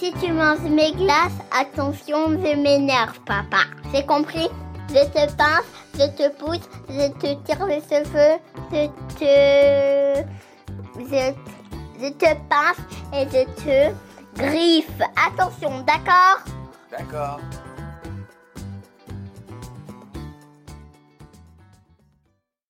Si tu manges mes glaces, attention, je m'énerve, papa. C'est compris? Je te pince, je te pousse, je te tire les cheveux, je te... Je, je te pince et je te griffe. Attention, d'accord? D'accord.